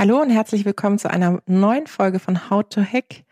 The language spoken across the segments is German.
Hallo und herzlich willkommen zu einer neuen Folge von How to Hack,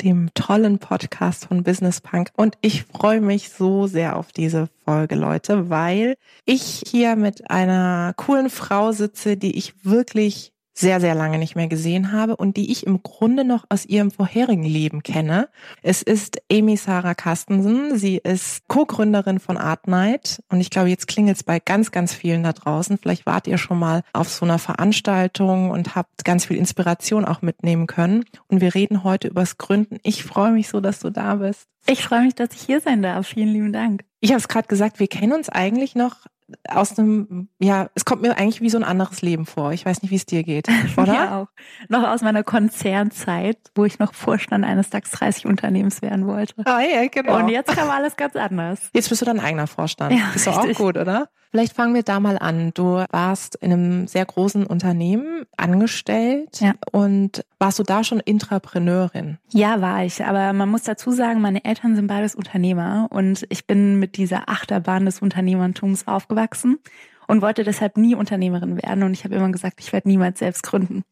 dem tollen Podcast von Business Punk. Und ich freue mich so sehr auf diese Folge, Leute, weil ich hier mit einer coolen Frau sitze, die ich wirklich sehr, sehr lange nicht mehr gesehen habe und die ich im Grunde noch aus ihrem vorherigen Leben kenne. Es ist Amy Sarah Carstensen. Sie ist Co-Gründerin von Art Night und ich glaube, jetzt klingelt es bei ganz, ganz vielen da draußen. Vielleicht wart ihr schon mal auf so einer Veranstaltung und habt ganz viel Inspiration auch mitnehmen können. Und wir reden heute übers Gründen. Ich freue mich so, dass du da bist. Ich freue mich, dass ich hier sein darf. Vielen lieben Dank. Ich habe es gerade gesagt, wir kennen uns eigentlich noch aus einem, ja, es kommt mir eigentlich wie so ein anderes Leben vor. Ich weiß nicht, wie es dir geht, oder? Ja, auch. Noch aus meiner Konzernzeit, wo ich noch Vorstand eines DAX 30 Unternehmens werden wollte. Ah, ja, genau. Und jetzt kam alles ganz anders. Jetzt bist du dein eigener Vorstand. Ja, ist doch auch gut, oder? Vielleicht fangen wir da mal an. Du warst in einem sehr großen Unternehmen angestellt ja. und warst du da schon Intrapreneurin? Ja, war ich. Aber man muss dazu sagen, meine Eltern sind beides Unternehmer und ich bin mit dieser Achterbahn des Unternehmertums aufgewachsen und wollte deshalb nie Unternehmerin werden. Und ich habe immer gesagt, ich werde niemals selbst gründen.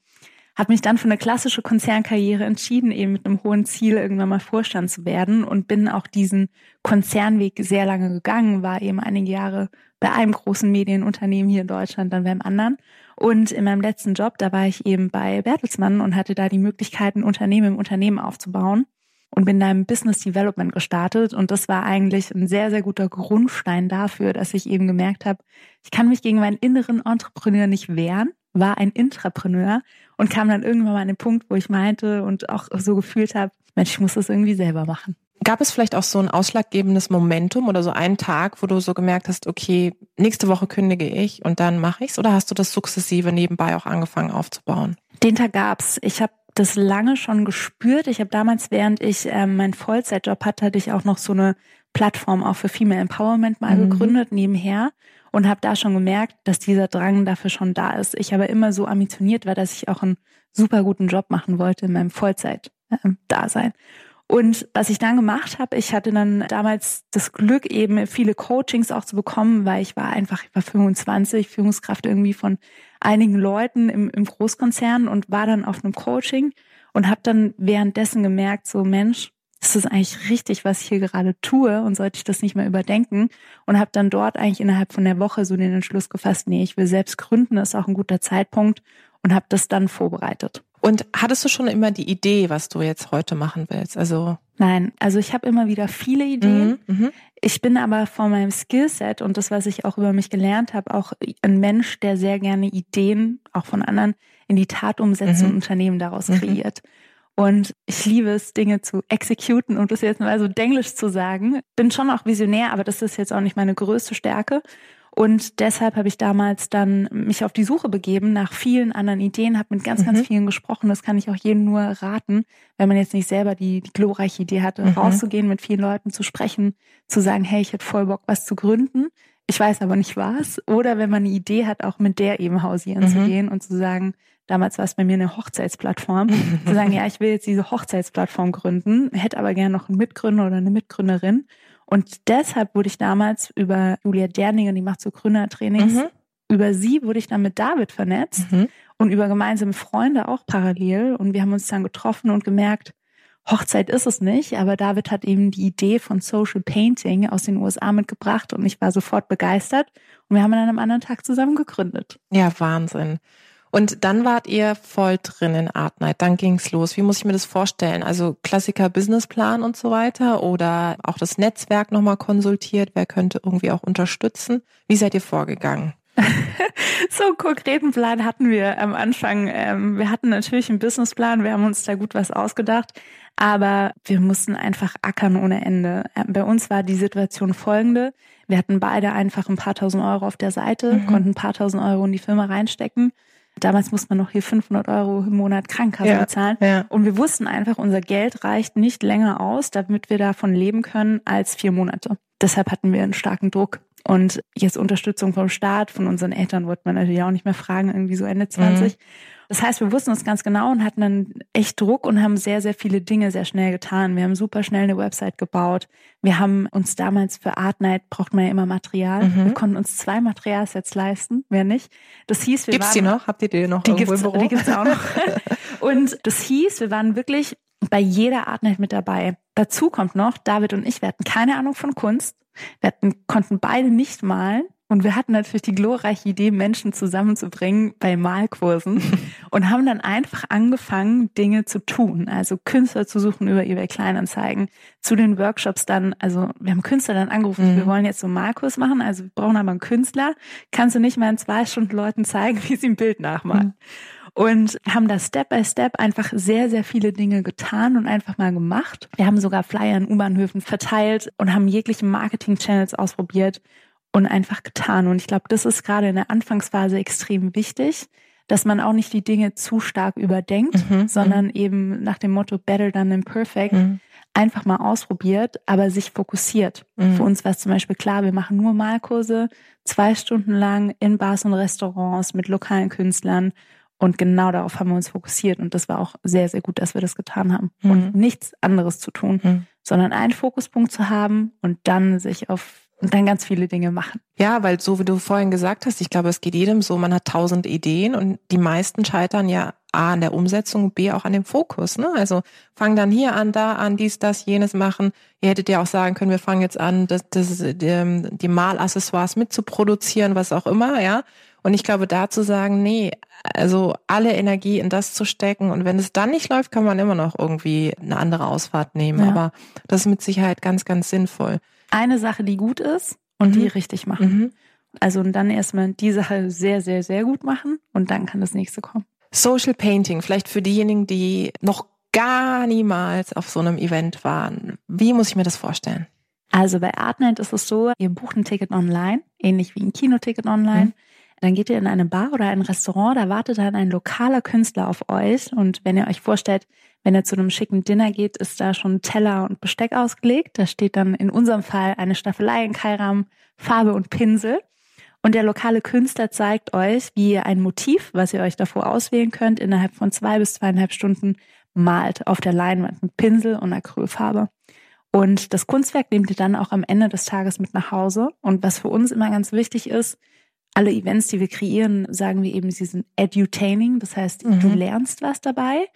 Habe mich dann für eine klassische Konzernkarriere entschieden, eben mit einem hohen Ziel, irgendwann mal Vorstand zu werden und bin auch diesen Konzernweg sehr lange gegangen, war eben einige Jahre bei einem großen Medienunternehmen hier in Deutschland, dann beim anderen. Und in meinem letzten Job, da war ich eben bei Bertelsmann und hatte da die Möglichkeit, ein Unternehmen im Unternehmen aufzubauen und bin da im Business Development gestartet. Und das war eigentlich ein sehr, sehr guter Grundstein dafür, dass ich eben gemerkt habe, ich kann mich gegen meinen inneren Entrepreneur nicht wehren, war ein Intrapreneur und kam dann irgendwann mal an den Punkt, wo ich meinte und auch so gefühlt habe, Mensch, ich muss das irgendwie selber machen. Gab es vielleicht auch so ein ausschlaggebendes Momentum oder so einen Tag, wo du so gemerkt hast, okay, nächste Woche kündige ich und dann mache ich's? Oder hast du das sukzessive nebenbei auch angefangen aufzubauen? Den Tag gab's. Ich habe das lange schon gespürt. Ich habe damals, während ich ähm, meinen Vollzeitjob hatte, hatte ich auch noch so eine Plattform auch für Female Empowerment mal mhm. gegründet nebenher und habe da schon gemerkt, dass dieser Drang dafür schon da ist. Ich aber immer so ambitioniert war, dass ich auch einen super guten Job machen wollte in meinem Vollzeit-Dasein. Und was ich dann gemacht habe, ich hatte dann damals das Glück, eben viele Coachings auch zu bekommen, weil ich war einfach, ich war 25, Führungskraft irgendwie von einigen Leuten im, im Großkonzern und war dann auf einem Coaching und habe dann währenddessen gemerkt, so Mensch, ist das eigentlich richtig, was ich hier gerade tue und sollte ich das nicht mehr überdenken? Und habe dann dort eigentlich innerhalb von der Woche so den Entschluss gefasst, nee, ich will selbst gründen, ist auch ein guter Zeitpunkt und habe das dann vorbereitet. Und hattest du schon immer die Idee, was du jetzt heute machen willst? Also Nein, also ich habe immer wieder viele Ideen. Mhm, mhm, ich bin aber von meinem Skillset und das, was ich auch über mich gelernt habe, auch ein Mensch, der sehr gerne Ideen, auch von anderen, in die Tat umsetzt mhm. und Unternehmen daraus mhm. kreiert. Und ich liebe es, Dinge zu exekuten und das jetzt mal so denglisch zu sagen. Bin schon auch visionär, aber das ist jetzt auch nicht meine größte Stärke. Und deshalb habe ich damals dann mich auf die Suche begeben nach vielen anderen Ideen, habe mit ganz, mhm. ganz vielen gesprochen. Das kann ich auch jedem nur raten, wenn man jetzt nicht selber die, die glorreiche Idee hatte, mhm. rauszugehen, mit vielen Leuten zu sprechen, zu sagen, hey, ich hätte voll Bock, was zu gründen. Ich weiß aber nicht was. Oder wenn man eine Idee hat, auch mit der eben hausieren mhm. zu gehen und zu sagen, damals war es bei mir eine Hochzeitsplattform, zu sagen, ja, ich will jetzt diese Hochzeitsplattform gründen, hätte aber gerne noch einen Mitgründer oder eine Mitgründerin und deshalb wurde ich damals über Julia Derninger, die macht so Gründertrainings, mhm. über sie wurde ich dann mit David vernetzt mhm. und über gemeinsame Freunde auch parallel. Und wir haben uns dann getroffen und gemerkt, Hochzeit ist es nicht, aber David hat eben die Idee von Social Painting aus den USA mitgebracht und ich war sofort begeistert. Und wir haben dann am anderen Tag zusammen gegründet. Ja, Wahnsinn. Und dann wart ihr voll drin in Art Night. Dann ging's los. Wie muss ich mir das vorstellen? Also Klassiker Businessplan und so weiter oder auch das Netzwerk nochmal konsultiert? Wer könnte irgendwie auch unterstützen? Wie seid ihr vorgegangen? so einen konkreten Plan hatten wir am Anfang. Ähm, wir hatten natürlich einen Businessplan, wir haben uns da gut was ausgedacht, aber wir mussten einfach ackern ohne Ende. Ähm, bei uns war die Situation folgende. Wir hatten beide einfach ein paar tausend Euro auf der Seite, mhm. konnten ein paar tausend Euro in die Firma reinstecken Damals muss man noch hier 500 Euro im Monat Krankenkasse ja, bezahlen. Ja. Und wir wussten einfach, unser Geld reicht nicht länger aus, damit wir davon leben können, als vier Monate. Deshalb hatten wir einen starken Druck. Und jetzt Unterstützung vom Staat, von unseren Eltern wollte man natürlich auch nicht mehr fragen, irgendwie so Ende 20. Mhm. Das heißt, wir wussten uns ganz genau und hatten dann echt Druck und haben sehr, sehr viele Dinge sehr schnell getan. Wir haben super schnell eine Website gebaut. Wir haben uns damals für Art Night braucht man ja immer Material. Mhm. Wir konnten uns zwei Materialsets leisten, wer nicht. Das hieß, wir Gibt's waren, die noch? Habt ihr die noch die irgendwo gibt's, im Büro? Die gibt's auch noch. und das hieß, wir waren wirklich bei jeder Art Night mit dabei. Dazu kommt noch, David und ich, wir hatten keine Ahnung von Kunst. Wir hatten, konnten beide nicht malen. Und wir hatten natürlich die glorreiche Idee, Menschen zusammenzubringen bei Malkursen und haben dann einfach angefangen, Dinge zu tun. Also Künstler zu suchen über eBay Kleinanzeigen. Zu den Workshops dann, also wir haben Künstler dann angerufen, mhm. wir wollen jetzt so einen Malkurs machen, also wir brauchen aber einen Künstler. Kannst du nicht mal in zwei Stunden Leuten zeigen, wie sie ein Bild nachmalen? Mhm und haben da Step by Step einfach sehr, sehr viele Dinge getan und einfach mal gemacht. Wir haben sogar Flyer in U-Bahnhöfen verteilt und haben jegliche Marketing-Channels ausprobiert und einfach getan. Und ich glaube, das ist gerade in der Anfangsphase extrem wichtig, dass man auch nicht die Dinge zu stark überdenkt, mhm, sondern mhm. eben nach dem Motto Better than imperfect mhm. einfach mal ausprobiert, aber sich fokussiert. Mhm. Für uns war es zum Beispiel klar, wir machen nur Malkurse, zwei Stunden lang in Bars und Restaurants mit lokalen Künstlern. Und genau darauf haben wir uns fokussiert. Und das war auch sehr, sehr gut, dass wir das getan haben. Und mhm. nichts anderes zu tun, mhm. sondern einen Fokuspunkt zu haben und dann sich auf und dann ganz viele Dinge machen. Ja, weil so wie du vorhin gesagt hast, ich glaube, es geht jedem so, man hat tausend Ideen und die meisten scheitern ja A an der Umsetzung, B auch an dem Fokus. Ne? Also fang dann hier an, da an, dies, das, jenes machen. Ihr hättet ja auch sagen können, wir fangen jetzt an, das, das, die, die Malaccessoires mitzuproduzieren, was auch immer, ja. Und ich glaube, da zu sagen, nee, also alle Energie in das zu stecken und wenn es dann nicht läuft, kann man immer noch irgendwie eine andere Ausfahrt nehmen. Ja. Aber das ist mit Sicherheit ganz, ganz sinnvoll eine Sache, die gut ist und mhm. die richtig machen. Mhm. Also und dann erstmal die Sache sehr, sehr, sehr gut machen und dann kann das nächste kommen. Social Painting, vielleicht für diejenigen, die noch gar niemals auf so einem Event waren. Wie muss ich mir das vorstellen? Also bei Artnight ist es so, ihr bucht ein Ticket online, ähnlich wie ein Kinoticket online. Mhm. Dann geht ihr in eine Bar oder ein Restaurant, da wartet dann ein lokaler Künstler auf euch. Und wenn ihr euch vorstellt, wenn ihr zu einem schicken Dinner geht, ist da schon Teller und Besteck ausgelegt. Da steht dann in unserem Fall eine Staffelei in Keilrahmen, Farbe und Pinsel. Und der lokale Künstler zeigt euch, wie ihr ein Motiv, was ihr euch davor auswählen könnt, innerhalb von zwei bis zweieinhalb Stunden malt auf der Leinwand mit Pinsel und Acrylfarbe. Und das Kunstwerk nehmt ihr dann auch am Ende des Tages mit nach Hause. Und was für uns immer ganz wichtig ist, alle Events, die wir kreieren, sagen wir eben, sie sind edutaining. Das heißt, mhm. du lernst was dabei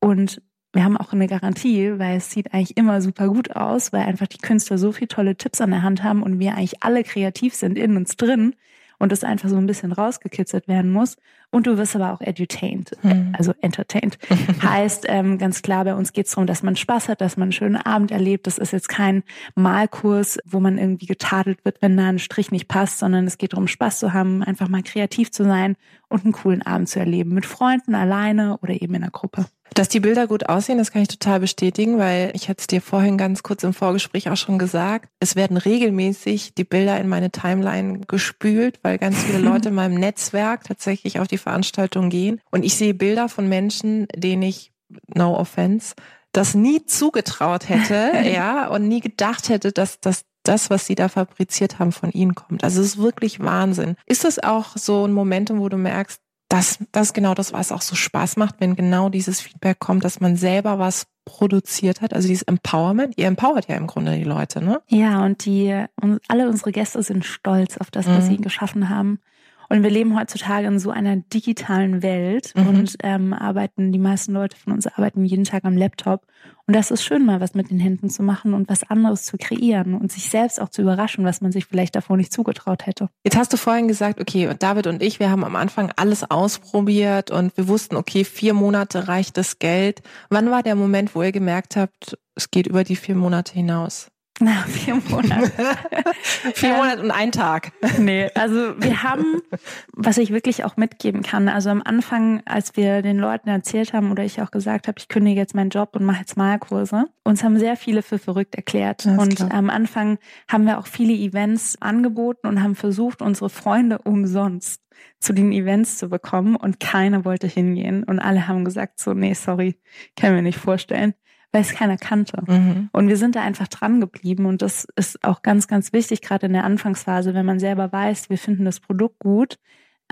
und wir haben auch eine Garantie, weil es sieht eigentlich immer super gut aus, weil einfach die Künstler so viele tolle Tipps an der Hand haben und wir eigentlich alle kreativ sind in uns drin und es einfach so ein bisschen rausgekitzelt werden muss. Und du wirst aber auch edutained, mhm. also entertained. heißt ähm, ganz klar, bei uns geht es darum, dass man Spaß hat, dass man einen schönen Abend erlebt. Das ist jetzt kein Malkurs, wo man irgendwie getadelt wird, wenn da ein Strich nicht passt, sondern es geht darum, Spaß zu haben, einfach mal kreativ zu sein und einen coolen Abend zu erleben. Mit Freunden, alleine oder eben in einer Gruppe. Dass die Bilder gut aussehen, das kann ich total bestätigen, weil ich hatte es dir vorhin ganz kurz im Vorgespräch auch schon gesagt. Es werden regelmäßig die Bilder in meine Timeline gespült, weil ganz viele Leute in meinem Netzwerk tatsächlich auf die Veranstaltung gehen. Und ich sehe Bilder von Menschen, denen ich, no offense, das nie zugetraut hätte, ja, und nie gedacht hätte, dass, dass das, was sie da fabriziert haben, von ihnen kommt. Also es ist wirklich Wahnsinn. Ist das auch so ein Momentum, wo du merkst, das, das ist genau das, was auch so Spaß macht, wenn genau dieses Feedback kommt, dass man selber was produziert hat, also dieses Empowerment. Ihr empowert ja im Grunde die Leute, ne? Ja, und die, und alle unsere Gäste sind stolz auf das, was mhm. sie geschaffen haben. Und wir leben heutzutage in so einer digitalen Welt mhm. und ähm, arbeiten, die meisten Leute von uns arbeiten jeden Tag am Laptop. Und das ist schön, mal was mit den Händen zu machen und was anderes zu kreieren und sich selbst auch zu überraschen, was man sich vielleicht davor nicht zugetraut hätte. Jetzt hast du vorhin gesagt, okay, David und ich, wir haben am Anfang alles ausprobiert und wir wussten, okay, vier Monate reicht das Geld. Wann war der Moment, wo ihr gemerkt habt, es geht über die vier Monate hinaus? Na, vier Monate. vier Monate und ein Tag. Nee, also wir haben, was ich wirklich auch mitgeben kann, also am Anfang, als wir den Leuten erzählt haben oder ich auch gesagt habe, ich kündige jetzt meinen Job und mache jetzt Malkurse, uns haben sehr viele für verrückt erklärt. und klar. am Anfang haben wir auch viele Events angeboten und haben versucht, unsere Freunde umsonst zu den Events zu bekommen und keiner wollte hingehen und alle haben gesagt so, nee, sorry, kann mir nicht vorstellen weil es keiner kannte. Mhm. Und wir sind da einfach dran geblieben. Und das ist auch ganz, ganz wichtig, gerade in der Anfangsphase, wenn man selber weiß, wir finden das Produkt gut,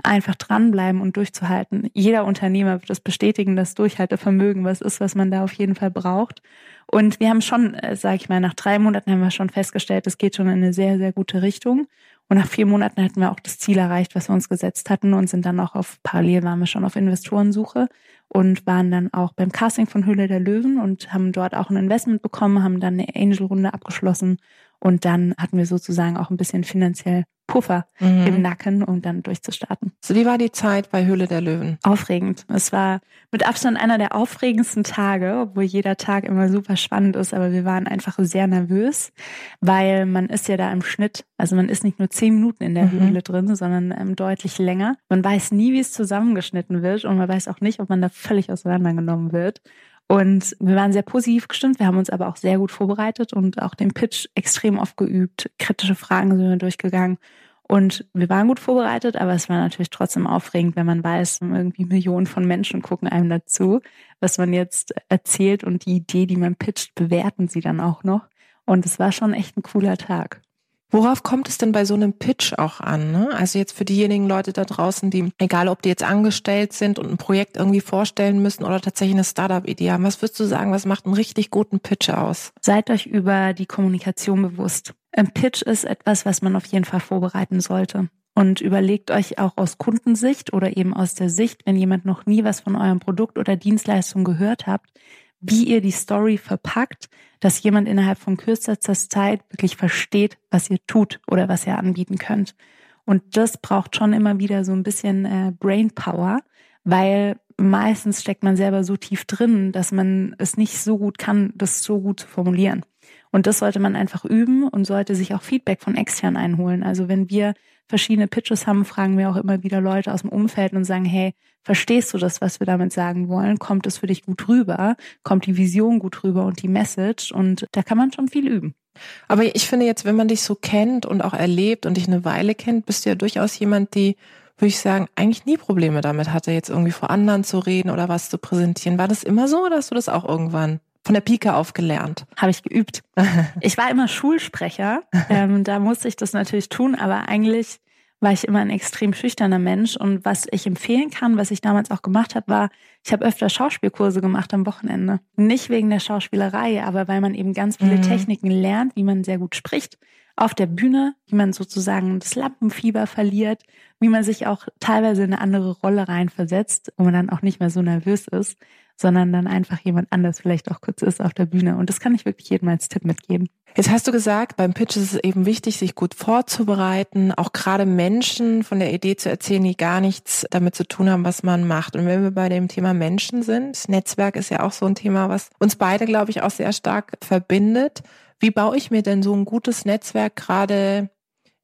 einfach dranbleiben und durchzuhalten. Jeder Unternehmer wird das bestätigen, dass Durchhaltevermögen was ist, was man da auf jeden Fall braucht. Und wir haben schon, äh, sage ich mal, nach drei Monaten haben wir schon festgestellt, es geht schon in eine sehr, sehr gute Richtung. Und nach vier Monaten hatten wir auch das Ziel erreicht, was wir uns gesetzt hatten und sind dann auch auf, parallel waren wir schon auf Investorensuche und waren dann auch beim Casting von Höhle der Löwen und haben dort auch ein Investment bekommen, haben dann eine Angel-Runde abgeschlossen und dann hatten wir sozusagen auch ein bisschen finanziell Puffer mhm. im Nacken, um dann durchzustarten. So, wie war die Zeit bei Höhle der Löwen? Aufregend. Es war mit Abstand einer der aufregendsten Tage, obwohl jeder Tag immer super spannend ist, aber wir waren einfach sehr nervös, weil man ist ja da im Schnitt, also man ist nicht nur zehn Minuten in der mhm. Höhle drin, sondern ähm, deutlich länger. Man weiß nie, wie es zusammengeschnitten wird und man weiß auch nicht, ob man da völlig auseinandergenommen wird. Und wir waren sehr positiv gestimmt. Wir haben uns aber auch sehr gut vorbereitet und auch den Pitch extrem oft geübt. Kritische Fragen sind wir durchgegangen. Und wir waren gut vorbereitet, aber es war natürlich trotzdem aufregend, wenn man weiß, irgendwie Millionen von Menschen gucken einem dazu, was man jetzt erzählt und die Idee, die man pitcht, bewerten sie dann auch noch. Und es war schon echt ein cooler Tag. Worauf kommt es denn bei so einem Pitch auch an? Ne? Also jetzt für diejenigen Leute da draußen, die, egal ob die jetzt angestellt sind und ein Projekt irgendwie vorstellen müssen oder tatsächlich eine Startup-Idee haben, was würdest du sagen, was macht einen richtig guten Pitch aus? Seid euch über die Kommunikation bewusst. Ein Pitch ist etwas, was man auf jeden Fall vorbereiten sollte. Und überlegt euch auch aus Kundensicht oder eben aus der Sicht, wenn jemand noch nie was von eurem Produkt oder Dienstleistung gehört habt, wie ihr die Story verpackt, dass jemand innerhalb von kürzester Zeit wirklich versteht, was ihr tut oder was ihr anbieten könnt. Und das braucht schon immer wieder so ein bisschen äh, Brain Power, weil meistens steckt man selber so tief drin, dass man es nicht so gut kann, das so gut zu formulieren. Und das sollte man einfach üben und sollte sich auch Feedback von extern einholen. Also wenn wir verschiedene Pitches haben, fragen wir auch immer wieder Leute aus dem Umfeld und sagen, hey, verstehst du das, was wir damit sagen wollen? Kommt es für dich gut rüber? Kommt die Vision gut rüber und die Message? Und da kann man schon viel üben. Aber ich finde jetzt, wenn man dich so kennt und auch erlebt und dich eine Weile kennt, bist du ja durchaus jemand, die, würde ich sagen, eigentlich nie Probleme damit hatte, jetzt irgendwie vor anderen zu reden oder was zu präsentieren. War das immer so oder hast du das auch irgendwann von der Pike auf gelernt? Habe ich geübt. ich war immer Schulsprecher. Ähm, da musste ich das natürlich tun, aber eigentlich war ich immer ein extrem schüchterner Mensch. Und was ich empfehlen kann, was ich damals auch gemacht habe, war, ich habe öfter Schauspielkurse gemacht am Wochenende. Nicht wegen der Schauspielerei, aber weil man eben ganz viele mhm. Techniken lernt, wie man sehr gut spricht auf der Bühne, wie man sozusagen das Lampenfieber verliert, wie man sich auch teilweise in eine andere Rolle reinversetzt, wo man dann auch nicht mehr so nervös ist sondern dann einfach jemand anders vielleicht auch kurz ist auf der Bühne. Und das kann ich wirklich jedem als Tipp mitgeben. Jetzt hast du gesagt, beim Pitch ist es eben wichtig, sich gut vorzubereiten, auch gerade Menschen von der Idee zu erzählen, die gar nichts damit zu tun haben, was man macht. Und wenn wir bei dem Thema Menschen sind, Netzwerk ist ja auch so ein Thema, was uns beide, glaube ich, auch sehr stark verbindet. Wie baue ich mir denn so ein gutes Netzwerk gerade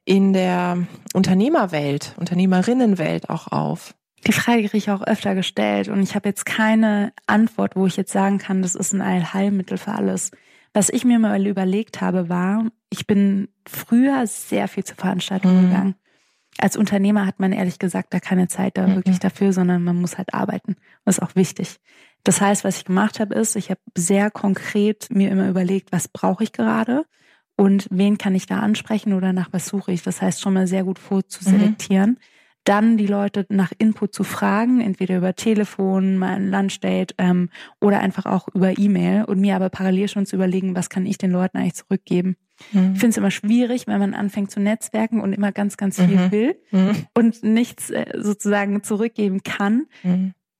in der Unternehmerwelt, Unternehmerinnenwelt auch auf? Die Frage kriege ich auch öfter gestellt und ich habe jetzt keine Antwort, wo ich jetzt sagen kann, das ist ein Allheilmittel für alles. Was ich mir mal überlegt habe, war, ich bin früher sehr viel zu Veranstaltungen mhm. gegangen. Als Unternehmer hat man ehrlich gesagt da keine Zeit da mhm. wirklich dafür, sondern man muss halt arbeiten. Das ist auch wichtig. Das heißt, was ich gemacht habe, ist, ich habe sehr konkret mir immer überlegt, was brauche ich gerade und wen kann ich da ansprechen oder nach was suche ich. Das heißt, schon mal sehr gut vorzuselektieren. Mhm dann die Leute nach Input zu fragen, entweder über Telefon, mal ein Lunchdate ähm, oder einfach auch über E-Mail und mir aber parallel schon zu überlegen, was kann ich den Leuten eigentlich zurückgeben. Mhm. Ich finde es immer schwierig, wenn man anfängt zu netzwerken und immer ganz, ganz viel mhm. will mhm. und nichts äh, sozusagen zurückgeben kann.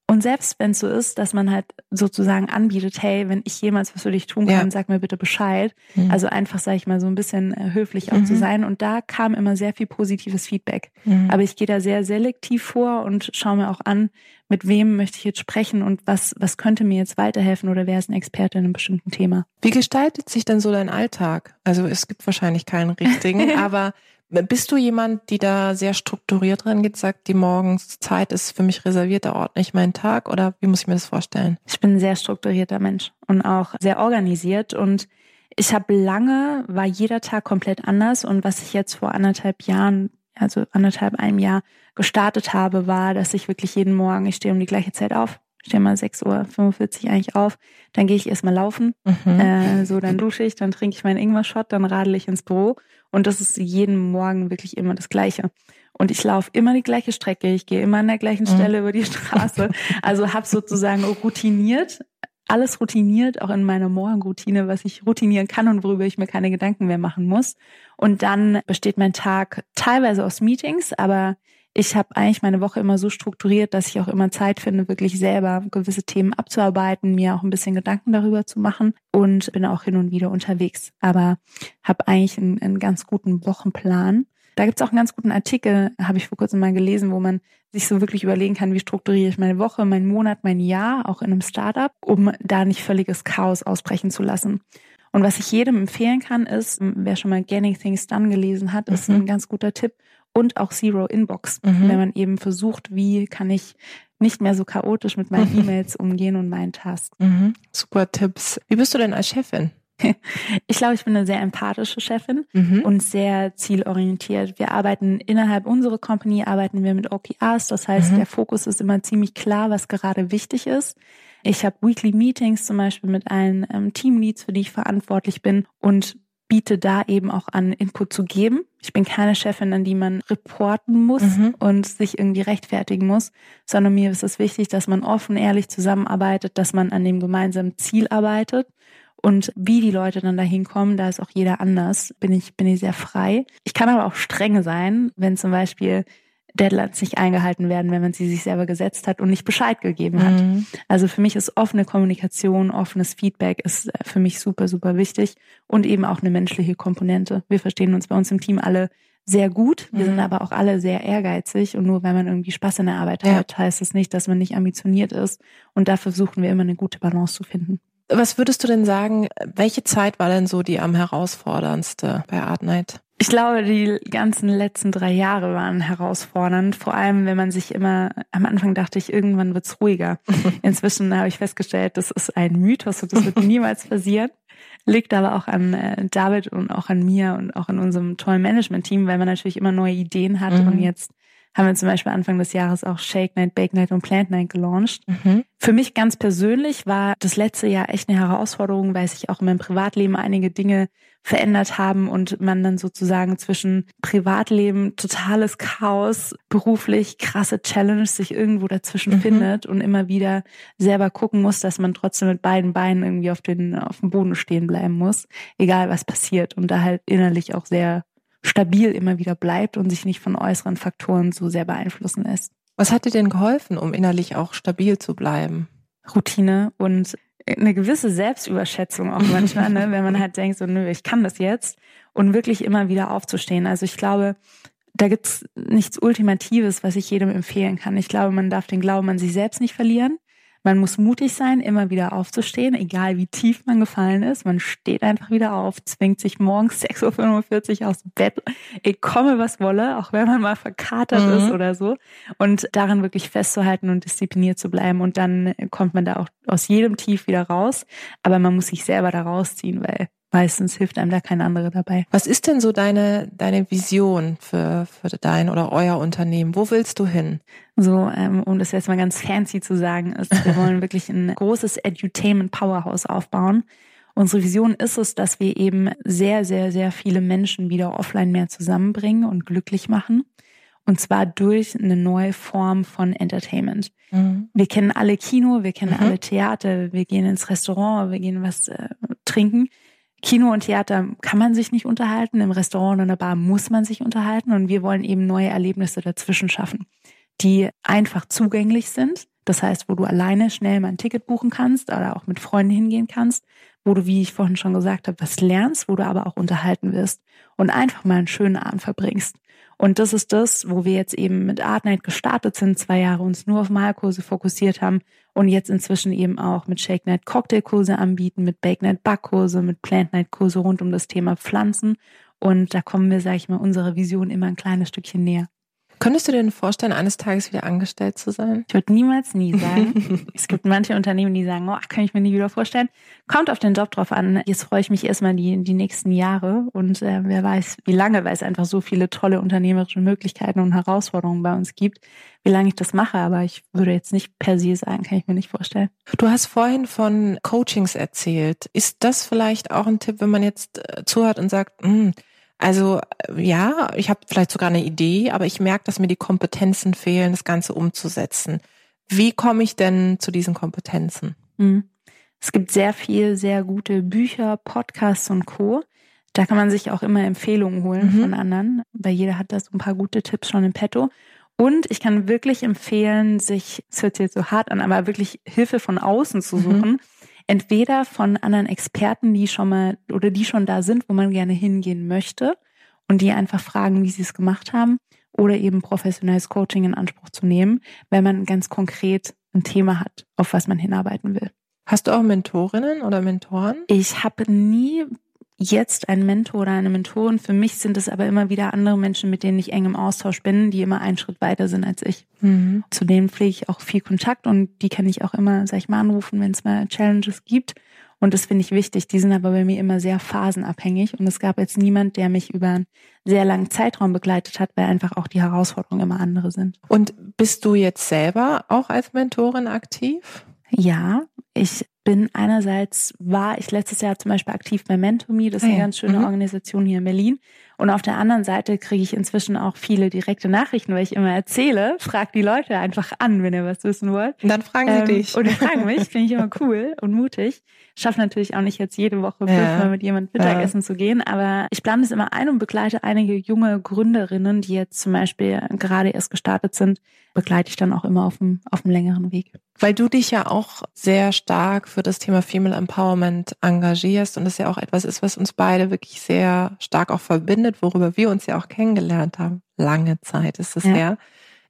Und selbst wenn es so ist, dass man halt sozusagen anbietet, hey, wenn ich jemals was für dich tun kann, ja. sag mir bitte Bescheid. Mhm. Also einfach, sage ich mal, so ein bisschen äh, höflich auch mhm. zu sein. Und da kam immer sehr viel positives Feedback. Mhm. Aber ich gehe da sehr selektiv vor und schaue mir auch an, mit wem möchte ich jetzt sprechen und was, was könnte mir jetzt weiterhelfen oder wer ist ein Experte in einem bestimmten Thema. Wie gestaltet sich denn so dein Alltag? Also es gibt wahrscheinlich keinen richtigen, aber bist du jemand, die da sehr strukturiert dran geht, sagt, die Morgenszeit ist für mich reserviert, da ordne ich meinen Tag? Oder wie muss ich mir das vorstellen? Ich bin ein sehr strukturierter Mensch und auch sehr organisiert. Und ich habe lange, war jeder Tag komplett anders. Und was ich jetzt vor anderthalb Jahren, also anderthalb einem Jahr gestartet habe, war, dass ich wirklich jeden Morgen, ich stehe um die gleiche Zeit auf, stehe mal 6.45 Uhr eigentlich auf, dann gehe ich erstmal laufen, mhm. äh, so dann dusche ich, dann trinke ich meinen Ingwer-Shot, dann radel ich ins Büro und das ist jeden Morgen wirklich immer das Gleiche. Und ich laufe immer die gleiche Strecke, ich gehe immer an der gleichen mhm. Stelle mhm. über die Straße. Also habe sozusagen routiniert, alles routiniert, auch in meiner Morgenroutine, was ich routinieren kann und worüber ich mir keine Gedanken mehr machen muss. Und dann besteht mein Tag teilweise aus Meetings, aber ich habe eigentlich meine Woche immer so strukturiert, dass ich auch immer Zeit finde, wirklich selber gewisse Themen abzuarbeiten, mir auch ein bisschen Gedanken darüber zu machen und bin auch hin und wieder unterwegs. Aber habe eigentlich einen, einen ganz guten Wochenplan. Da gibt's auch einen ganz guten Artikel, habe ich vor kurzem mal gelesen, wo man sich so wirklich überlegen kann, wie strukturiere ich meine Woche, meinen Monat, mein Jahr, auch in einem Startup, um da nicht völliges Chaos ausbrechen zu lassen. Und was ich jedem empfehlen kann, ist, wer schon mal Getting Things Done gelesen hat, ist mhm. ein ganz guter Tipp, und auch Zero Inbox, mhm. wenn man eben versucht, wie kann ich nicht mehr so chaotisch mit meinen E-Mails umgehen und meinen Tasks. Mhm. Super Tipps. Wie bist du denn als Chefin? Ich glaube, ich bin eine sehr empathische Chefin mhm. und sehr zielorientiert. Wir arbeiten innerhalb unserer Company, arbeiten wir mit OKRs. Das heißt, mhm. der Fokus ist immer ziemlich klar, was gerade wichtig ist. Ich habe Weekly Meetings zum Beispiel mit allen ähm, Teamleads, für die ich verantwortlich bin und biete da eben auch an, Input zu geben. Ich bin keine Chefin, an die man reporten muss mhm. und sich irgendwie rechtfertigen muss, sondern mir ist es wichtig, dass man offen, ehrlich zusammenarbeitet, dass man an dem gemeinsamen Ziel arbeitet. Und wie die Leute dann dahin kommen, da ist auch jeder anders, bin ich, bin ich sehr frei. Ich kann aber auch streng sein, wenn zum Beispiel Deadlines nicht eingehalten werden, wenn man sie sich selber gesetzt hat und nicht Bescheid gegeben hat. Mhm. Also für mich ist offene Kommunikation, offenes Feedback ist äh, für mich super, super wichtig und eben auch eine menschliche Komponente. Wir verstehen uns bei uns im Team alle sehr gut. Wir mhm. sind aber auch alle sehr ehrgeizig und nur wenn man irgendwie Spaß in der Arbeit ja. hat, heißt das nicht, dass man nicht ambitioniert ist. Und dafür versuchen wir immer eine gute Balance zu finden. Was würdest du denn sagen, welche Zeit war denn so die am herausforderndste bei Art Night? Ich glaube, die ganzen letzten drei Jahre waren herausfordernd. Vor allem, wenn man sich immer, am Anfang dachte ich, irgendwann wird's ruhiger. Inzwischen habe ich festgestellt, das ist ein Mythos und das wird niemals passieren. Liegt aber auch an äh, David und auch an mir und auch an unserem tollen Management-Team, weil man natürlich immer neue Ideen hat mhm. und jetzt haben wir zum Beispiel Anfang des Jahres auch Shake Night, Bake Night und Plant Night gelauncht. Mhm. Für mich ganz persönlich war das letzte Jahr echt eine Herausforderung, weil sich auch in meinem Privatleben einige Dinge verändert haben und man dann sozusagen zwischen Privatleben, totales Chaos, beruflich krasse Challenge sich irgendwo dazwischen mhm. findet und immer wieder selber gucken muss, dass man trotzdem mit beiden Beinen irgendwie auf den, auf dem Boden stehen bleiben muss, egal was passiert und da halt innerlich auch sehr stabil immer wieder bleibt und sich nicht von äußeren Faktoren so sehr beeinflussen lässt. Was hat dir denn geholfen, um innerlich auch stabil zu bleiben? Routine und eine gewisse Selbstüberschätzung auch manchmal, ne? wenn man halt denkt, so, nö, ich kann das jetzt und wirklich immer wieder aufzustehen. Also ich glaube, da gibt's nichts Ultimatives, was ich jedem empfehlen kann. Ich glaube, man darf den Glauben an sich selbst nicht verlieren. Man muss mutig sein, immer wieder aufzustehen, egal wie tief man gefallen ist. Man steht einfach wieder auf, zwingt sich morgens 6.45 Uhr aus dem Bett. Ich komme, was wolle, auch wenn man mal verkatert mhm. ist oder so. Und daran wirklich festzuhalten und diszipliniert zu bleiben. Und dann kommt man da auch aus jedem Tief wieder raus. Aber man muss sich selber da rausziehen, weil meistens hilft einem da kein anderer dabei. Was ist denn so deine, deine Vision für, für dein oder euer Unternehmen? Wo willst du hin? So, ähm, um das jetzt mal ganz fancy zu sagen, ist, wir wollen wirklich ein großes Edutainment Powerhouse aufbauen. Unsere Vision ist es, dass wir eben sehr, sehr, sehr viele Menschen wieder offline mehr zusammenbringen und glücklich machen. Und zwar durch eine neue Form von Entertainment. Mhm. Wir kennen alle Kino, wir kennen mhm. alle Theater, wir gehen ins Restaurant, wir gehen was äh, trinken. Kino und Theater kann man sich nicht unterhalten, im Restaurant und in der Bar muss man sich unterhalten und wir wollen eben neue Erlebnisse dazwischen schaffen. die einfach zugänglich sind. Das heißt, wo du alleine schnell mal ein Ticket buchen kannst oder auch mit Freunden hingehen kannst, wo du, wie ich vorhin schon gesagt habe, was lernst, wo du aber auch unterhalten wirst und einfach mal einen schönen Abend verbringst. Und das ist das, wo wir jetzt eben mit Art Night gestartet sind, zwei Jahre uns nur auf Malkurse fokussiert haben und jetzt inzwischen eben auch mit Shake Night Cocktailkurse anbieten, mit Bake Night Backkurse, mit Plant Night Kurse rund um das Thema Pflanzen. Und da kommen wir, sage ich mal, unserer Vision immer ein kleines Stückchen näher. Könntest du dir denn vorstellen, eines Tages wieder angestellt zu sein? Ich würde niemals nie sagen. es gibt manche Unternehmen, die sagen, oh, kann ich mir nie wieder vorstellen. Kommt auf den Job drauf an. Jetzt freue ich mich erstmal die, die nächsten Jahre und äh, wer weiß, wie lange, weil es einfach so viele tolle unternehmerische Möglichkeiten und Herausforderungen bei uns gibt, wie lange ich das mache. Aber ich würde jetzt nicht per se sagen, kann ich mir nicht vorstellen. Du hast vorhin von Coachings erzählt. Ist das vielleicht auch ein Tipp, wenn man jetzt äh, zuhört und sagt, mh, hm, also ja, ich habe vielleicht sogar eine Idee, aber ich merke, dass mir die Kompetenzen fehlen, das Ganze umzusetzen. Wie komme ich denn zu diesen Kompetenzen? Mhm. Es gibt sehr viel, sehr gute Bücher, Podcasts und Co. Da kann man sich auch immer Empfehlungen holen mhm. von anderen, weil jeder hat da so ein paar gute Tipps schon im Petto. Und ich kann wirklich empfehlen, sich, es hört sich jetzt so hart an, aber wirklich Hilfe von außen zu mhm. suchen. Mhm entweder von anderen Experten, die schon mal oder die schon da sind, wo man gerne hingehen möchte und die einfach fragen, wie sie es gemacht haben oder eben professionelles Coaching in Anspruch zu nehmen, wenn man ganz konkret ein Thema hat, auf was man hinarbeiten will. Hast du auch Mentorinnen oder Mentoren? Ich habe nie jetzt ein Mentor oder eine Mentorin. Für mich sind es aber immer wieder andere Menschen, mit denen ich eng im Austausch bin, die immer einen Schritt weiter sind als ich. Mhm. Zu denen pflege ich auch viel Kontakt und die kann ich auch immer, sag ich mal, anrufen, wenn es mal Challenges gibt. Und das finde ich wichtig. Die sind aber bei mir immer sehr phasenabhängig. Und es gab jetzt niemand, der mich über einen sehr langen Zeitraum begleitet hat, weil einfach auch die Herausforderungen immer andere sind. Und bist du jetzt selber auch als Mentorin aktiv? Ja, ich bin einerseits, war ich letztes Jahr zum Beispiel aktiv bei MentorMe, das ist eine ah ganz schöne mhm. Organisation hier in Berlin. Und auf der anderen Seite kriege ich inzwischen auch viele direkte Nachrichten, weil ich immer erzähle, frag die Leute einfach an, wenn ihr was wissen wollt. Und dann fragen sie ähm, dich. Und die fragen mich, finde ich immer cool und mutig. Schaffe natürlich auch nicht jetzt jede Woche fünfmal ja. mit jemandem Mittagessen ja. zu gehen, aber ich plane es immer ein und begleite einige junge Gründerinnen, die jetzt zum Beispiel gerade erst gestartet sind, begleite ich dann auch immer auf dem, auf dem längeren Weg. Weil du dich ja auch sehr stark für das Thema Female Empowerment engagierst und das ja auch etwas ist, was uns beide wirklich sehr stark auch verbindet, worüber wir uns ja auch kennengelernt haben. Lange Zeit ist es ja. her.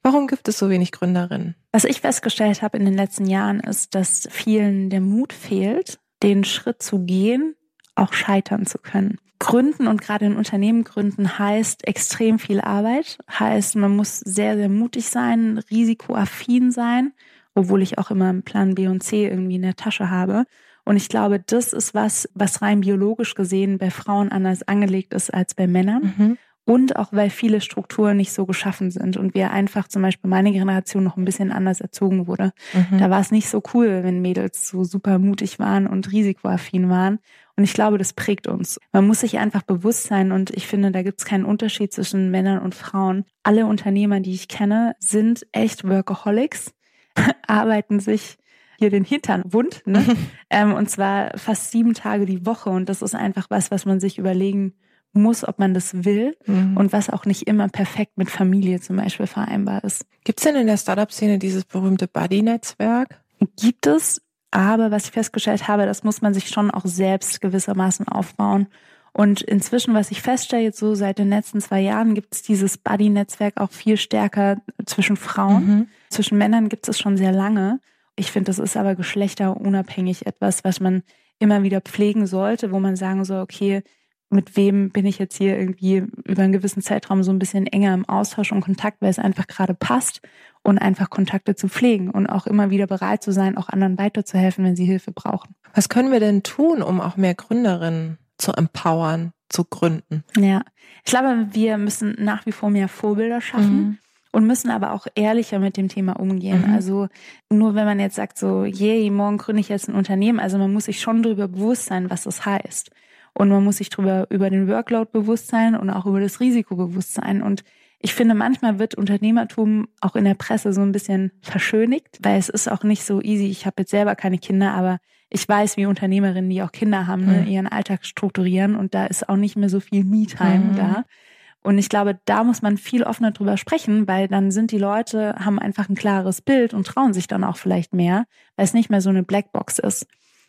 Warum gibt es so wenig Gründerinnen? Was ich festgestellt habe in den letzten Jahren ist, dass vielen der Mut fehlt, den Schritt zu gehen, auch scheitern zu können. Gründen und gerade ein Unternehmen gründen heißt extrem viel Arbeit, heißt man muss sehr, sehr mutig sein, risikoaffin sein obwohl ich auch immer einen Plan B und C irgendwie in der Tasche habe. Und ich glaube, das ist was, was rein biologisch gesehen bei Frauen anders angelegt ist als bei Männern. Mhm. Und auch weil viele Strukturen nicht so geschaffen sind und wir einfach zum Beispiel meine Generation noch ein bisschen anders erzogen wurde. Mhm. Da war es nicht so cool, wenn Mädels so super mutig waren und risikoaffin waren. Und ich glaube, das prägt uns. Man muss sich einfach bewusst sein und ich finde, da gibt es keinen Unterschied zwischen Männern und Frauen. Alle Unternehmer, die ich kenne, sind echt Workaholics arbeiten sich hier den Hintern wund, ne? ähm, und zwar fast sieben Tage die Woche. Und das ist einfach was, was man sich überlegen muss, ob man das will mhm. und was auch nicht immer perfekt mit Familie zum Beispiel vereinbar ist. Gibt es denn in der Startup-Szene dieses berühmte Buddy-Netzwerk? Gibt es, aber was ich festgestellt habe, das muss man sich schon auch selbst gewissermaßen aufbauen. Und inzwischen, was ich feststelle, jetzt so seit den letzten zwei Jahren, gibt es dieses Buddy-Netzwerk auch viel stärker zwischen Frauen. Mhm. Zwischen Männern gibt es schon sehr lange. Ich finde, das ist aber geschlechterunabhängig etwas, was man immer wieder pflegen sollte, wo man sagen soll, okay, mit wem bin ich jetzt hier irgendwie über einen gewissen Zeitraum so ein bisschen enger im Austausch und Kontakt, weil es einfach gerade passt und einfach Kontakte zu pflegen und auch immer wieder bereit zu sein, auch anderen weiterzuhelfen, wenn sie Hilfe brauchen. Was können wir denn tun, um auch mehr Gründerinnen zu empowern, zu gründen. Ja, ich glaube, wir müssen nach wie vor mehr Vorbilder schaffen. Mhm. Und müssen aber auch ehrlicher mit dem Thema umgehen. Mhm. Also nur wenn man jetzt sagt, so, yay, morgen gründe ich jetzt ein Unternehmen, also man muss sich schon darüber bewusst sein, was das heißt. Und man muss sich darüber über den Workload bewusst sein und auch über das Risiko bewusst sein. Und ich finde, manchmal wird Unternehmertum auch in der Presse so ein bisschen verschönigt, weil es ist auch nicht so easy. Ich habe jetzt selber keine Kinder, aber ich weiß, wie Unternehmerinnen, die auch Kinder haben, ne, mhm. ihren Alltag strukturieren und da ist auch nicht mehr so viel Me-Time mhm. da. Und ich glaube, da muss man viel offener drüber sprechen, weil dann sind die Leute, haben einfach ein klares Bild und trauen sich dann auch vielleicht mehr, weil es nicht mehr so eine Blackbox ist.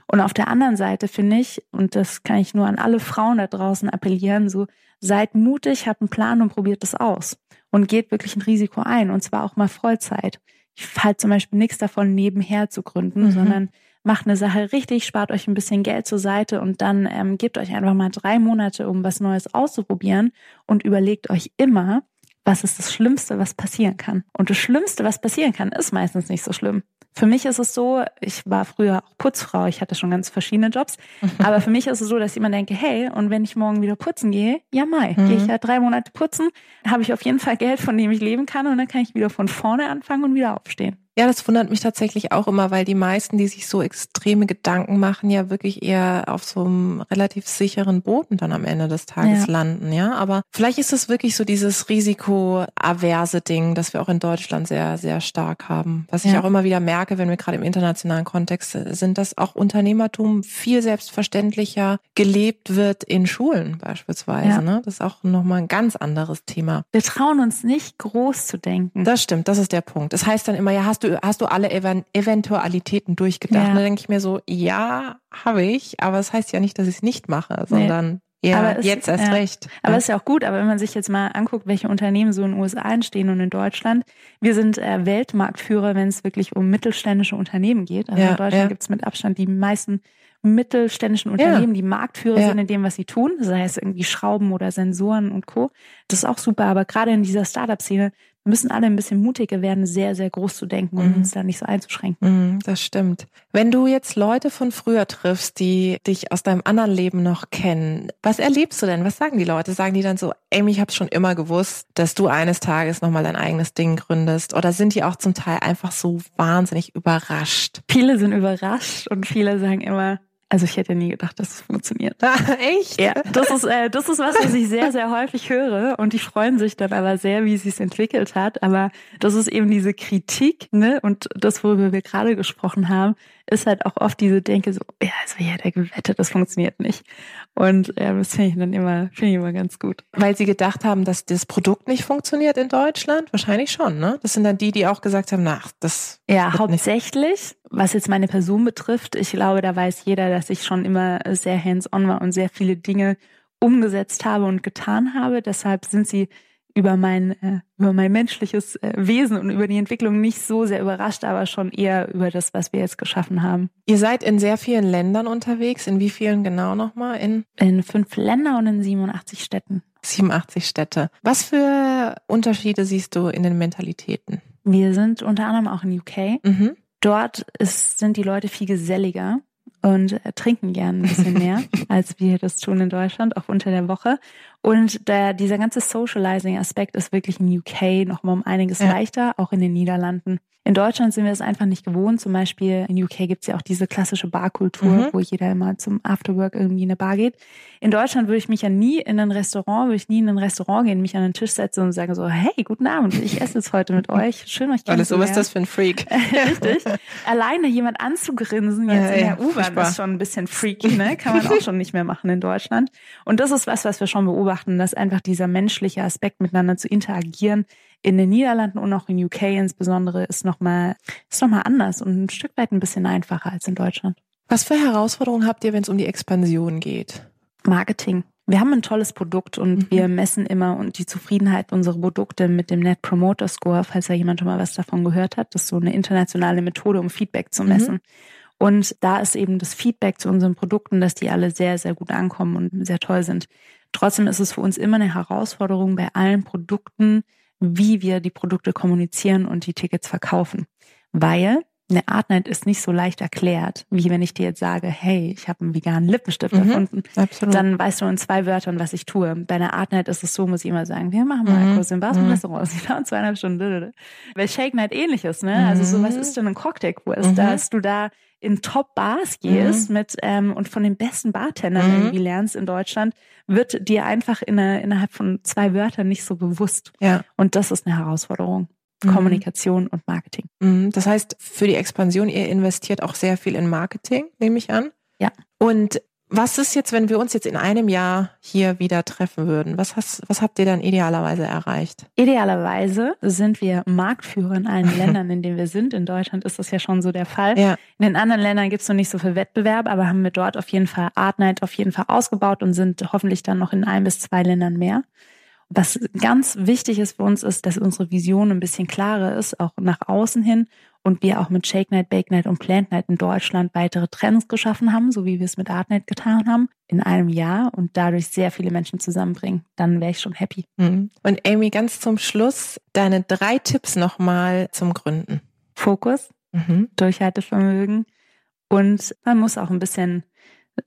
Und auf der anderen Seite finde ich, und das kann ich nur an alle Frauen da draußen appellieren, so seid mutig, habt einen Plan und probiert es aus. Und geht wirklich ein Risiko ein, und zwar auch mal Vollzeit. Ich halte zum Beispiel nichts davon, nebenher zu gründen, mhm. sondern macht eine Sache richtig, spart euch ein bisschen Geld zur Seite und dann ähm, gebt euch einfach mal drei Monate, um was Neues auszuprobieren und überlegt euch immer, was ist das Schlimmste, was passieren kann. Und das Schlimmste, was passieren kann, ist meistens nicht so schlimm. Für mich ist es so, ich war früher auch Putzfrau, ich hatte schon ganz verschiedene Jobs, aber für mich ist es so, dass ich immer denke, hey, und wenn ich morgen wieder putzen gehe, ja mai, mhm. gehe ich ja drei Monate putzen, habe ich auf jeden Fall Geld, von dem ich leben kann und dann kann ich wieder von vorne anfangen und wieder aufstehen. Ja, das wundert mich tatsächlich auch immer, weil die meisten, die sich so extreme Gedanken machen, ja wirklich eher auf so einem relativ sicheren Boden dann am Ende des Tages ja. landen, ja. Aber vielleicht ist es wirklich so dieses risikoaverse Ding, das wir auch in Deutschland sehr, sehr stark haben. Was ich ja. auch immer wieder merke, wenn wir gerade im internationalen Kontext sind, dass auch Unternehmertum viel selbstverständlicher gelebt wird in Schulen beispielsweise. Ja. Ne? Das ist auch nochmal ein ganz anderes Thema. Wir trauen uns nicht groß zu denken. Das stimmt, das ist der Punkt. Das heißt dann immer, ja, hast du du, hast du alle Eventualitäten durchgedacht? Ja. Dann denke ich mir so, ja, habe ich, aber es das heißt ja nicht, dass ich es nicht mache, sondern nee. ja, aber jetzt erst ja. recht. Aber ja. ist ja auch gut, aber wenn man sich jetzt mal anguckt, welche Unternehmen so in den USA entstehen und in Deutschland, wir sind äh, Weltmarktführer, wenn es wirklich um mittelständische Unternehmen geht. Also in Deutschland gibt es mit Abstand die meisten mittelständischen Unternehmen, die Marktführer sind in dem, was sie tun, sei es irgendwie Schrauben oder Sensoren und Co. Das ist auch super, aber gerade in dieser Startup-Szene wir müssen alle ein bisschen mutiger werden, sehr, sehr groß zu denken und mhm. uns da nicht so einzuschränken. Mhm, das stimmt. Wenn du jetzt Leute von früher triffst, die dich aus deinem anderen Leben noch kennen, was erlebst du denn? Was sagen die Leute? Sagen die dann so, Amy, ich habe schon immer gewusst, dass du eines Tages nochmal dein eigenes Ding gründest? Oder sind die auch zum Teil einfach so wahnsinnig überrascht? Viele sind überrascht und viele sagen immer, also ich hätte nie gedacht, dass es funktioniert. Echt? Ja, das ist, äh, das ist was, was ich sehr, sehr häufig höre und die freuen sich dann aber sehr, wie sie es entwickelt hat. Aber das ist eben diese Kritik, ne? Und das, worüber wir gerade gesprochen haben, ist halt auch oft diese Denke so, ja, also ja, der gewettet, das funktioniert nicht. Und äh, das finde ich dann immer, finde ich immer ganz gut. Weil sie gedacht haben, dass das Produkt nicht funktioniert in Deutschland? Wahrscheinlich schon, ne? Das sind dann die, die auch gesagt haben, na, das. Ja, hauptsächlich. Nicht. Was jetzt meine Person betrifft, ich glaube, da weiß jeder, dass ich schon immer sehr hands-on war und sehr viele Dinge umgesetzt habe und getan habe. Deshalb sind sie über mein, äh, über mein menschliches äh, Wesen und über die Entwicklung nicht so sehr überrascht, aber schon eher über das, was wir jetzt geschaffen haben. Ihr seid in sehr vielen Ländern unterwegs. In wie vielen genau nochmal? In, in fünf Länder und in 87 Städten. 87 Städte. Was für Unterschiede siehst du in den Mentalitäten? Wir sind unter anderem auch in UK. Mhm. Dort ist, sind die Leute viel geselliger und äh, trinken gern ein bisschen mehr, als wir das tun in Deutschland, auch unter der Woche. Und der, dieser ganze Socializing-Aspekt ist wirklich in UK noch mal um einiges ja. leichter, auch in den Niederlanden. In Deutschland sind wir es einfach nicht gewohnt. Zum Beispiel in UK gibt es ja auch diese klassische Barkultur, mhm. wo jeder immer zum Afterwork irgendwie in eine Bar geht. In Deutschland würde ich mich ja nie in ein Restaurant, würde ich nie in ein Restaurant gehen, mich an den Tisch setzen und sagen so, hey, guten Abend, ich esse jetzt heute mit euch. Schön, euch kennenzulernen. so, was ist das für ein Freak? Richtig. Alleine jemand anzugrinsen jetzt ja, in der U-Bahn ist schon ein bisschen freaky, ne? Kann man auch schon nicht mehr machen in Deutschland. Und das ist was, was wir schon beobachten, dass einfach dieser menschliche Aspekt miteinander zu interagieren, in den Niederlanden und auch in UK insbesondere ist nochmal, ist noch mal anders und ein Stück weit ein bisschen einfacher als in Deutschland. Was für Herausforderungen habt ihr, wenn es um die Expansion geht? Marketing. Wir haben ein tolles Produkt und mhm. wir messen immer und die Zufriedenheit unserer Produkte mit dem Net Promoter Score, falls ja jemand schon mal was davon gehört hat. Das ist so eine internationale Methode, um Feedback zu messen. Mhm. Und da ist eben das Feedback zu unseren Produkten, dass die alle sehr, sehr gut ankommen und sehr toll sind. Trotzdem ist es für uns immer eine Herausforderung bei allen Produkten, wie wir die Produkte kommunizieren und die Tickets verkaufen. Weil eine Artnight ist nicht so leicht erklärt, wie wenn ich dir jetzt sage, hey, ich habe einen veganen Lippenstift mhm, erfunden. Absolut. Dann weißt du in zwei Wörtern, was ich tue. Bei einer Artnight ist es so, muss ich immer sagen, wir machen mal mhm. Kurs im Bars mhm. Restaurant. Sie dauern zweieinhalb Stunden. Bei Shake Night ähnliches, ne? Also so, was mhm. ist denn ein Cocktailkurs? Mhm. Dass du da in Top-Bars gehst mhm. mit ähm, und von den besten Bartendern mhm. irgendwie lernst in Deutschland, wird dir einfach in eine, innerhalb von zwei Wörtern nicht so bewusst. Ja. Und das ist eine Herausforderung. Mhm. Kommunikation und Marketing. Mhm. Das heißt, für die Expansion, ihr investiert auch sehr viel in Marketing, nehme ich an. Ja. Und Was ist jetzt, wenn wir uns jetzt in einem Jahr hier wieder treffen würden? Was, hast, was habt ihr dann idealerweise erreicht? Idealerweise sind wir Marktführer in allen Ländern, in denen wir sind. In Deutschland ist das ja schon so der Fall. Ja. In den anderen Ländern gibt es noch nicht so viel Wettbewerb, aber haben wir dort auf jeden Fall Artnight auf jeden Fall ausgebaut und sind hoffentlich dann noch in ein bis zwei Ländern mehr. Was ganz wichtig ist für uns, ist, dass unsere Vision ein bisschen klarer ist, auch nach außen hin und wir auch mit Shake Night, Bake Night und Plant Night in Deutschland weitere Trends geschaffen haben, so wie wir es mit Art Night getan haben, in einem Jahr und dadurch sehr viele Menschen zusammenbringen, dann wäre ich schon happy. Mhm. Und Amy, ganz zum Schluss deine drei Tipps nochmal zum Gründen. Fokus, mhm. Durchhaltevermögen und man muss auch ein bisschen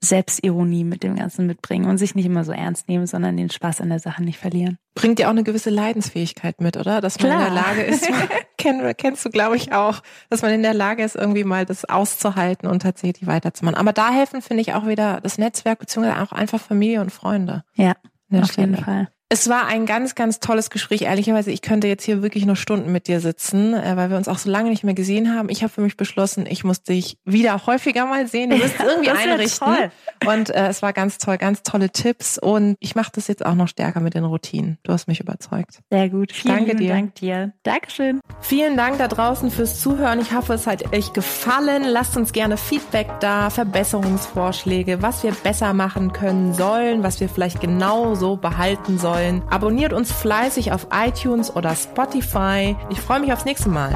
Selbstironie mit dem Ganzen mitbringen und sich nicht immer so ernst nehmen, sondern den Spaß an der Sache nicht verlieren. Bringt dir auch eine gewisse Leidensfähigkeit mit, oder? Dass man Klar. in der Lage ist, kenn, kennst du, glaube ich, auch, dass man in der Lage ist, irgendwie mal das auszuhalten und tatsächlich weiterzumachen. Aber da helfen, finde ich, auch wieder das Netzwerk, beziehungsweise auch einfach Familie und Freunde. Ja, auf Stelle. jeden Fall. Es war ein ganz, ganz tolles Gespräch. Ehrlicherweise, ich könnte jetzt hier wirklich noch Stunden mit dir sitzen, äh, weil wir uns auch so lange nicht mehr gesehen haben. Ich habe für mich beschlossen, ich muss dich wieder häufiger mal sehen. Du wirst irgendwie einrichten. Toll. Und äh, es war ganz toll, ganz tolle Tipps. Und ich mache das jetzt auch noch stärker mit den Routinen. Du hast mich überzeugt. Sehr gut. Vielen Danke dir. Dank dir. Dankeschön. Vielen Dank da draußen fürs Zuhören. Ich hoffe, es hat euch gefallen. Lasst uns gerne Feedback da, Verbesserungsvorschläge, was wir besser machen können sollen, was wir vielleicht genau so behalten sollen wollen. Abonniert uns fleißig auf iTunes oder Spotify. Ich freue mich aufs nächste Mal.